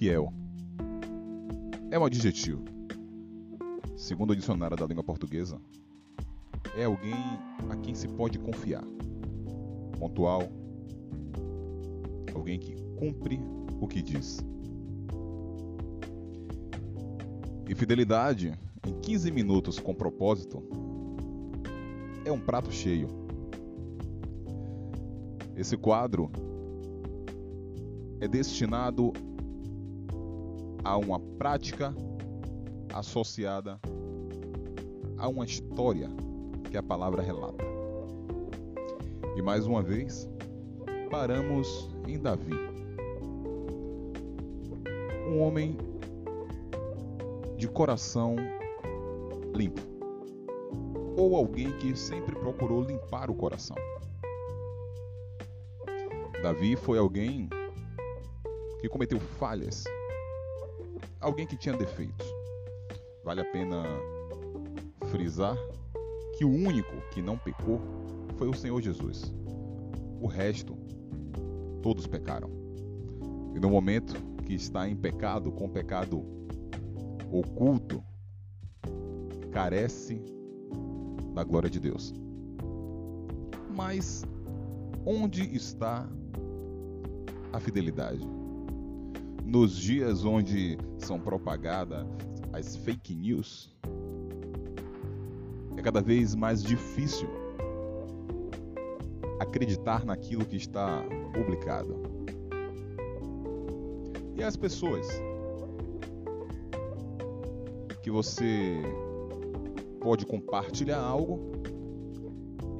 Fiel é um adjetivo. Segundo o dicionário da língua portuguesa, é alguém a quem se pode confiar. Pontual, alguém que cumpre o que diz. E fidelidade, em 15 minutos com propósito, é um prato cheio. Esse quadro é destinado a uma prática associada a uma história que a palavra relata. E mais uma vez, paramos em Davi, um homem de coração limpo, ou alguém que sempre procurou limpar o coração. Davi foi alguém que cometeu falhas, alguém que tinha defeitos. Vale a pena frisar que o único que não pecou foi o Senhor Jesus. O resto, todos pecaram. E no momento que está em pecado, com pecado oculto, carece da glória de Deus. Mas onde está a fidelidade? Nos dias onde são propagadas as fake news, é cada vez mais difícil acreditar naquilo que está publicado. E as pessoas que você pode compartilhar algo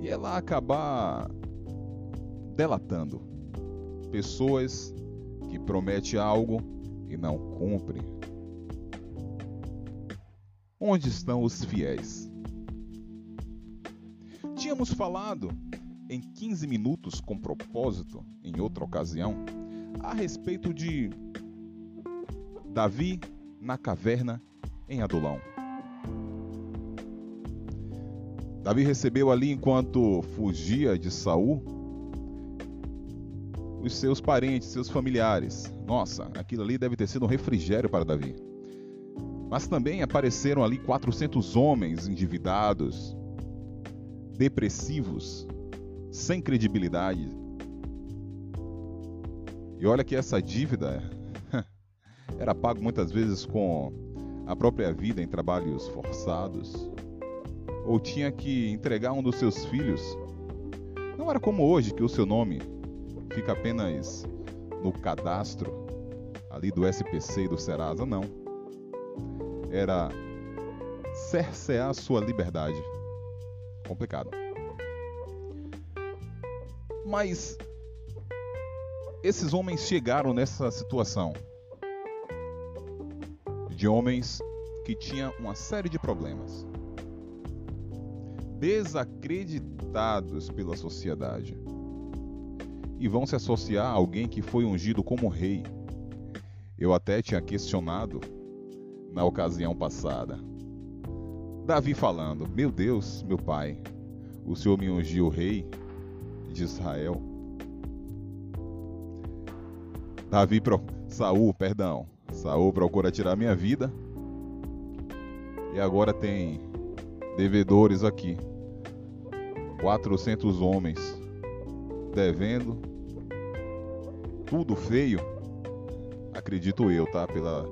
e ela acabar delatando pessoas que promete algo e não cumpre. Onde estão os fiéis? Tínhamos falado em 15 minutos com propósito, em outra ocasião, a respeito de Davi na caverna em Adulão. Davi recebeu ali enquanto fugia de Saul os seus parentes, seus familiares. Nossa, aquilo ali deve ter sido um refrigério para Davi. Mas também apareceram ali 400 homens endividados, depressivos, sem credibilidade. E olha que essa dívida era pago muitas vezes com a própria vida em trabalhos forçados, ou tinha que entregar um dos seus filhos. Não era como hoje que o seu nome fica apenas no cadastro ali do SPC e do Serasa, não. Era cercear sua liberdade complicado. Mas esses homens chegaram nessa situação de homens que tinham uma série de problemas, desacreditados pela sociedade, e vão se associar a alguém que foi ungido como rei. Eu até tinha questionado na ocasião passada. Davi falando: Meu Deus, meu pai, o Senhor me ungiu rei de Israel. Davi pro Saul, perdão. Saul procura tirar minha vida. E agora tem devedores aqui. 400 homens devendo. Tudo feio. Acredito eu, tá? Pela,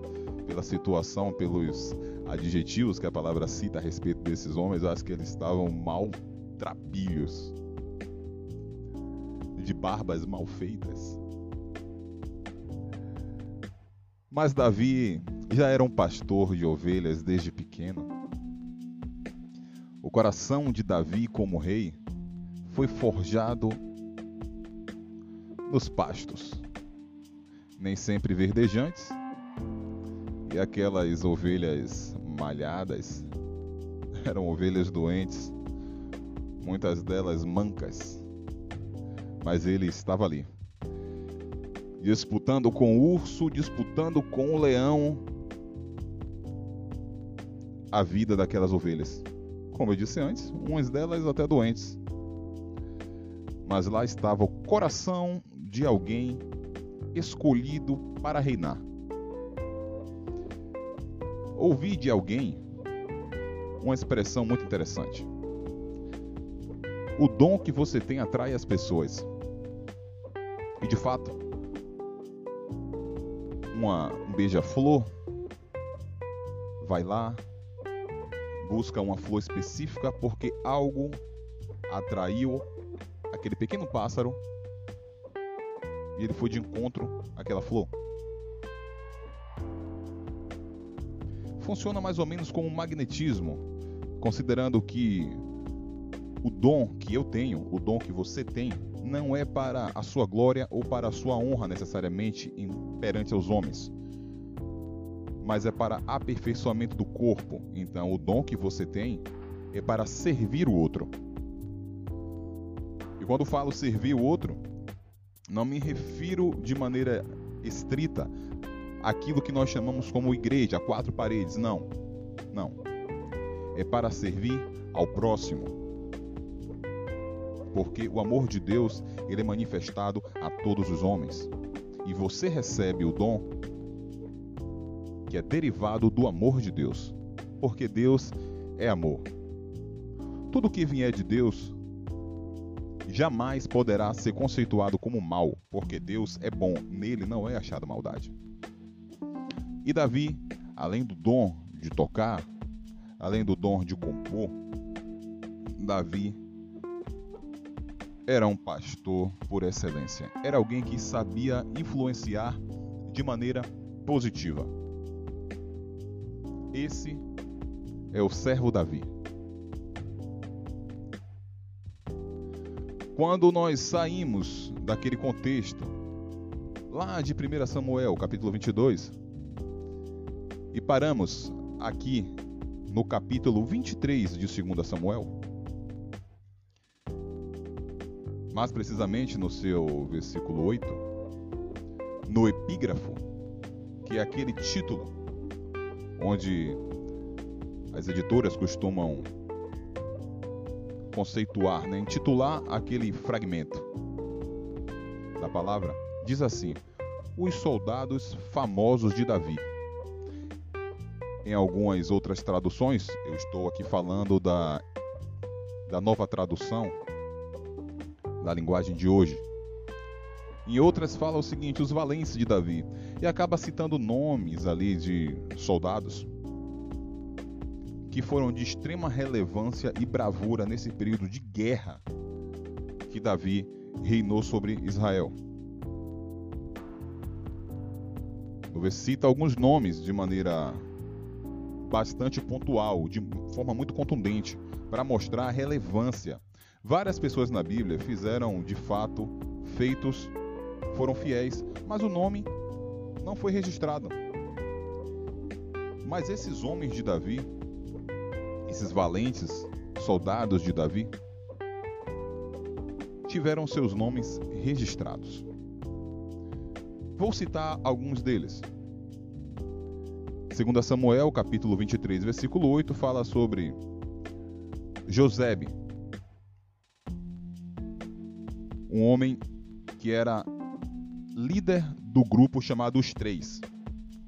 pela situação, pelos adjetivos que a palavra cita a respeito desses homens, eu acho que eles estavam mal trapilhos, de barbas mal feitas. Mas Davi já era um pastor de ovelhas desde pequeno. O coração de Davi como rei foi forjado nos pastos, nem sempre verdejantes, e aquelas ovelhas malhadas eram ovelhas doentes, muitas delas mancas, mas ele estava ali, disputando com o urso, disputando com o leão a vida daquelas ovelhas. Como eu disse antes, umas delas até doentes. Mas lá estava o coração de alguém escolhido para reinar ouvi de alguém uma expressão muito interessante. O dom que você tem atrai as pessoas. E de fato, uma, um beija-flor vai lá, busca uma flor específica porque algo atraiu aquele pequeno pássaro e ele foi de encontro àquela flor. Funciona mais ou menos como um magnetismo, considerando que o dom que eu tenho, o dom que você tem, não é para a sua glória ou para a sua honra necessariamente perante aos homens, mas é para aperfeiçoamento do corpo. Então, o dom que você tem é para servir o outro. E quando falo servir o outro, não me refiro de maneira estrita àquilo que nós chamamos como igreja, quatro paredes. Não. Não. É para servir ao próximo porque o amor de Deus ele é manifestado a todos os homens. E você recebe o dom que é derivado do amor de Deus, porque Deus é amor. Tudo que vier de Deus jamais poderá ser conceituado como mal, porque Deus é bom, nele não é achada maldade. E Davi, além do dom de tocar, além do dom de compor, Davi era um pastor por excelência. Era alguém que sabia influenciar de maneira positiva. Esse é o servo Davi. Quando nós saímos daquele contexto, lá de 1 Samuel, capítulo 22, e paramos aqui no capítulo 23 de 2 Samuel, mais precisamente no seu versículo 8, no epígrafo, que é aquele título onde as editoras costumam conceituar, né, intitular aquele fragmento da palavra, diz assim: Os soldados famosos de Davi. Em algumas outras traduções, eu estou aqui falando da, da nova tradução da linguagem de hoje. Em outras fala o seguinte, os valentes de Davi, e acaba citando nomes ali de soldados que foram de extrema relevância e bravura nesse período de guerra que Davi reinou sobre Israel. Cita alguns nomes de maneira bastante pontual, de forma muito contundente, para mostrar a relevância Várias pessoas na Bíblia fizeram de fato feitos, foram fiéis, mas o nome não foi registrado. Mas esses homens de Davi, esses valentes soldados de Davi, tiveram seus nomes registrados. Vou citar alguns deles. Segundo Samuel, capítulo 23, versículo 8, fala sobre Josebe, um homem que era líder do grupo chamado Os Três,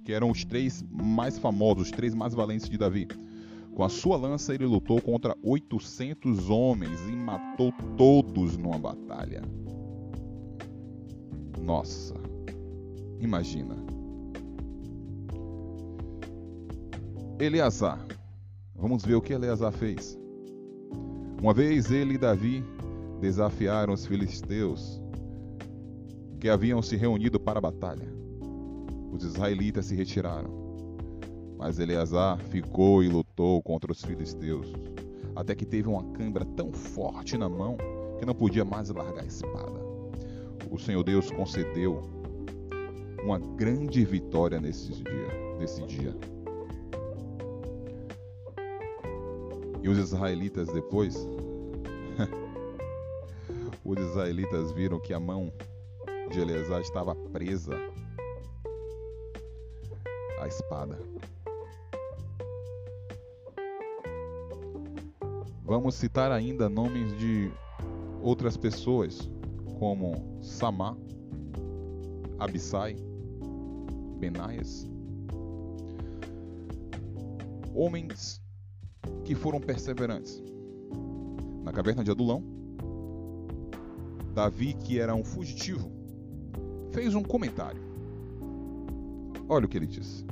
que eram os três mais famosos, os três mais valentes de Davi. Com a sua lança, ele lutou contra 800 homens e matou todos numa batalha. Nossa, imagina. Eleazar. Vamos ver o que Eleazar fez. Uma vez ele e Davi desafiaram os filisteus que haviam se reunido para a batalha. Os israelitas se retiraram, mas Eleazar ficou e contra os filisteus, até que teve uma cãibra tão forte na mão que não podia mais largar a espada. O Senhor Deus concedeu uma grande vitória nesse dia, nesse dia. E os israelitas depois os israelitas viram que a mão de Eleazar estava presa à espada. Vamos citar ainda nomes de outras pessoas, como Samá, Abissai, Benaias. homens que foram perseverantes. Na caverna de Adulão, Davi, que era um fugitivo, fez um comentário. Olha o que ele disse.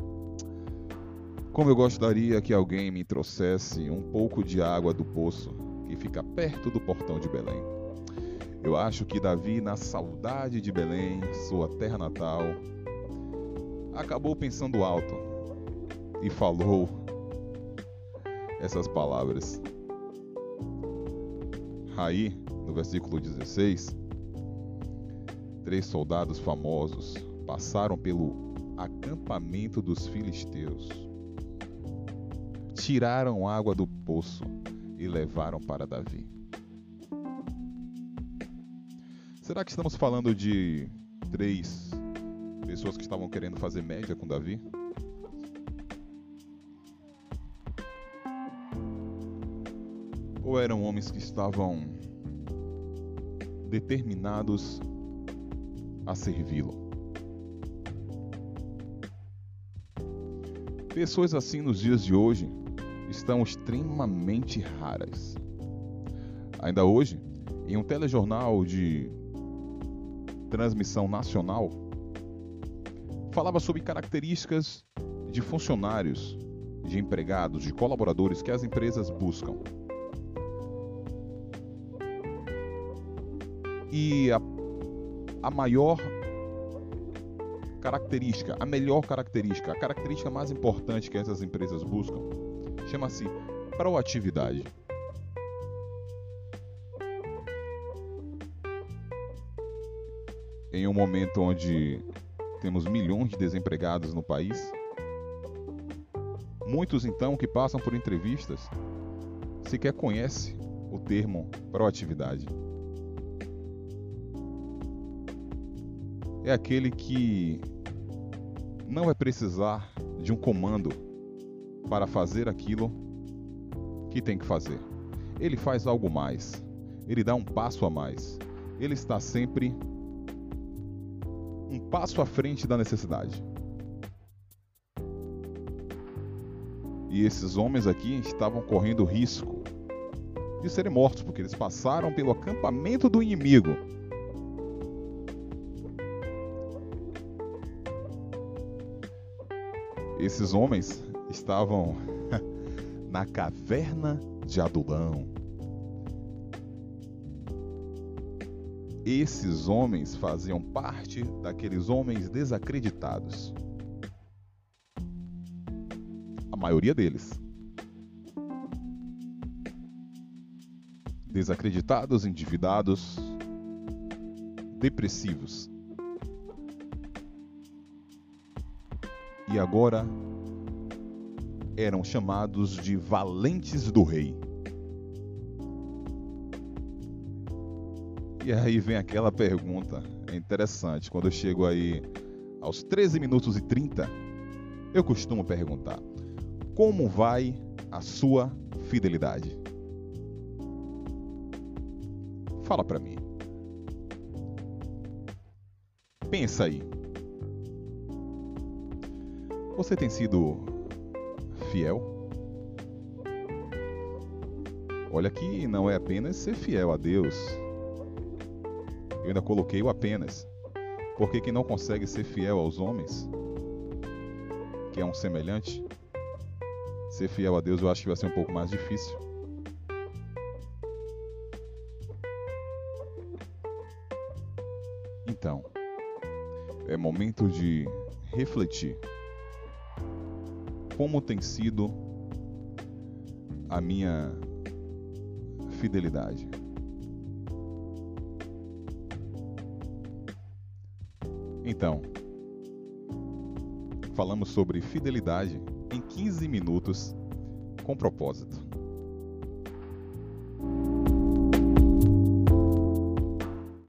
Como eu gostaria que alguém me trouxesse um pouco de água do poço que fica perto do portão de Belém. Eu acho que Davi, na saudade de Belém, sua terra natal, acabou pensando alto e falou essas palavras. Aí, no versículo 16, três soldados famosos passaram pelo acampamento dos filisteus. Tiraram água do poço e levaram para Davi. Será que estamos falando de três pessoas que estavam querendo fazer média com Davi? Ou eram homens que estavam determinados a servi-lo? Pessoas assim nos dias de hoje estão extremamente raras. Ainda hoje, em um telejornal de transmissão nacional, falava sobre características de funcionários, de empregados, de colaboradores que as empresas buscam. E a, a maior característica, a melhor característica, a característica mais importante que essas empresas buscam, chama-se proatividade. Em um momento onde temos milhões de desempregados no país, muitos então que passam por entrevistas sequer conhecem o termo proatividade. É aquele que não vai precisar de um comando para fazer aquilo que tem que fazer. Ele faz algo mais. Ele dá um passo a mais. Ele está sempre um passo à frente da necessidade. E esses homens aqui estavam correndo risco de serem mortos, porque eles passaram pelo acampamento do inimigo Esses homens estavam na caverna de Adulão. Esses homens faziam parte daqueles homens desacreditados. A maioria deles. Desacreditados, endividados, depressivos. e agora eram chamados de valentes do rei. E aí vem aquela pergunta é interessante. Quando eu chego aí aos 13 minutos e 30, eu costumo perguntar: como vai a sua fidelidade? Fala para mim. Pensa aí. Você tem sido fiel? Olha que não é apenas ser fiel a Deus. Eu ainda coloquei o apenas. Porque quem não consegue ser fiel aos homens, que é um semelhante, ser fiel a Deus eu acho que vai ser um pouco mais difícil. Então, é momento de refletir como tem sido a minha fidelidade. Então, falamos sobre fidelidade em 15 minutos com propósito.